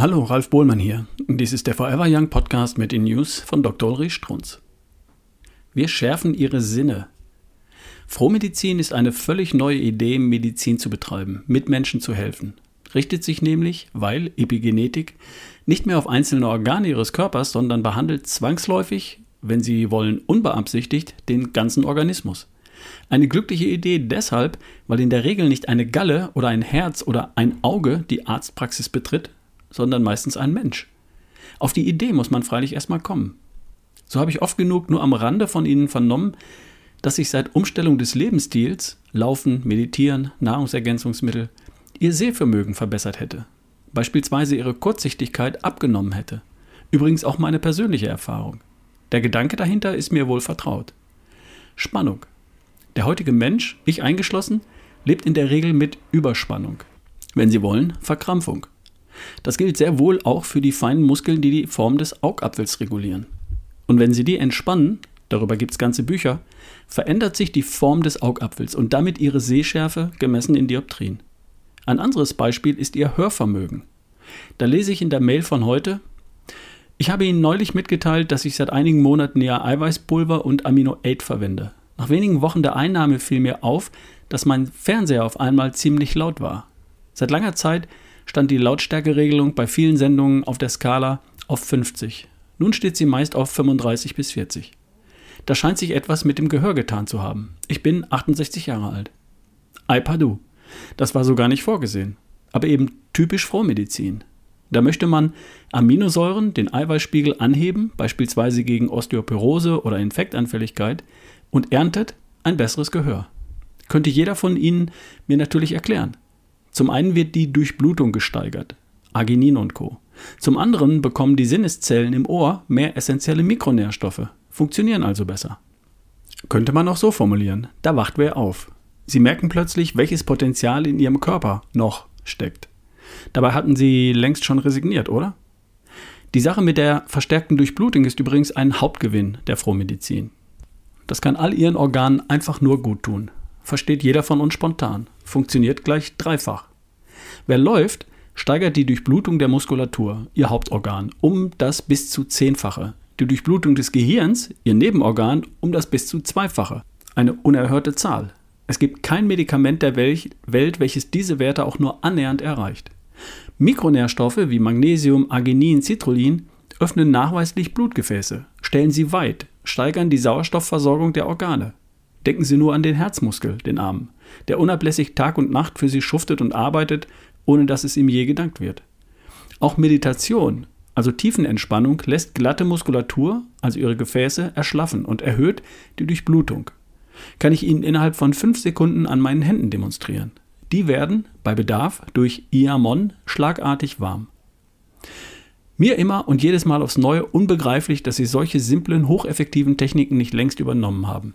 Hallo, Ralf Bohlmann hier. Dies ist der Forever Young Podcast mit den News von Dr. Ulrich Strunz. Wir schärfen Ihre Sinne. Frohmedizin ist eine völlig neue Idee, Medizin zu betreiben, Mitmenschen zu helfen. Richtet sich nämlich, weil Epigenetik, nicht mehr auf einzelne Organe Ihres Körpers, sondern behandelt zwangsläufig, wenn Sie wollen, unbeabsichtigt, den ganzen Organismus. Eine glückliche Idee deshalb, weil in der Regel nicht eine Galle oder ein Herz oder ein Auge die Arztpraxis betritt, sondern meistens ein Mensch. Auf die Idee muss man freilich erstmal kommen. So habe ich oft genug nur am Rande von Ihnen vernommen, dass sich seit Umstellung des Lebensstils, Laufen, Meditieren, Nahrungsergänzungsmittel, Ihr Sehvermögen verbessert hätte. Beispielsweise Ihre Kurzsichtigkeit abgenommen hätte. Übrigens auch meine persönliche Erfahrung. Der Gedanke dahinter ist mir wohl vertraut. Spannung. Der heutige Mensch, ich eingeschlossen, lebt in der Regel mit Überspannung. Wenn Sie wollen, Verkrampfung. Das gilt sehr wohl auch für die feinen Muskeln, die die Form des Augapfels regulieren. Und wenn Sie die entspannen, darüber gibt es ganze Bücher, verändert sich die Form des Augapfels und damit Ihre Sehschärfe gemessen in Dioptrien. Ein anderes Beispiel ist Ihr Hörvermögen. Da lese ich in der Mail von heute, ich habe Ihnen neulich mitgeteilt, dass ich seit einigen Monaten ja Eiweißpulver und Amino 8 verwende. Nach wenigen Wochen der Einnahme fiel mir auf, dass mein Fernseher auf einmal ziemlich laut war. Seit langer Zeit stand die Lautstärkeregelung bei vielen Sendungen auf der Skala auf 50. Nun steht sie meist auf 35 bis 40. Da scheint sich etwas mit dem Gehör getan zu haben. Ich bin 68 Jahre alt. Alpadu. Das war so gar nicht vorgesehen. Aber eben typisch Frohmedizin. Da möchte man Aminosäuren, den Eiweißspiegel anheben, beispielsweise gegen Osteoporose oder Infektanfälligkeit, und erntet ein besseres Gehör. Könnte jeder von Ihnen mir natürlich erklären. Zum einen wird die Durchblutung gesteigert, Arginin und Co. Zum anderen bekommen die Sinneszellen im Ohr mehr essentielle Mikronährstoffe, funktionieren also besser. Könnte man auch so formulieren, da wacht wer auf. Sie merken plötzlich, welches Potenzial in ihrem Körper noch steckt. Dabei hatten sie längst schon resigniert, oder? Die Sache mit der verstärkten Durchblutung ist übrigens ein Hauptgewinn der Frohmedizin. Das kann all ihren Organen einfach nur gut tun versteht jeder von uns spontan. Funktioniert gleich dreifach. Wer läuft, steigert die Durchblutung der Muskulatur, ihr Hauptorgan, um das bis zu zehnfache. Die Durchblutung des Gehirns, ihr Nebenorgan, um das bis zu zweifache. Eine unerhörte Zahl. Es gibt kein Medikament der Welt, welches diese Werte auch nur annähernd erreicht. Mikronährstoffe wie Magnesium, Arginin, Citrullin öffnen nachweislich Blutgefäße, stellen sie weit, steigern die Sauerstoffversorgung der Organe. Denken Sie nur an den Herzmuskel, den Arm, der unablässig Tag und Nacht für Sie schuftet und arbeitet, ohne dass es ihm je gedankt wird. Auch Meditation, also Tiefenentspannung, lässt glatte Muskulatur, also Ihre Gefäße, erschlaffen und erhöht die Durchblutung. Kann ich Ihnen innerhalb von fünf Sekunden an meinen Händen demonstrieren. Die werden, bei Bedarf, durch Iamon schlagartig warm. Mir immer und jedes Mal aufs Neue unbegreiflich, dass Sie solche simplen, hocheffektiven Techniken nicht längst übernommen haben.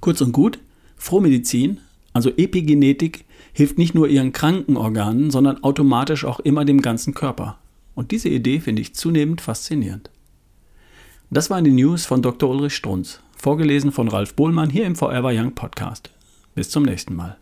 Kurz und gut, Frohmedizin, also Epigenetik, hilft nicht nur ihren kranken Organen, sondern automatisch auch immer dem ganzen Körper. Und diese Idee finde ich zunehmend faszinierend. Das waren die News von Dr. Ulrich Strunz, vorgelesen von Ralf Bohlmann hier im Forever Young Podcast. Bis zum nächsten Mal.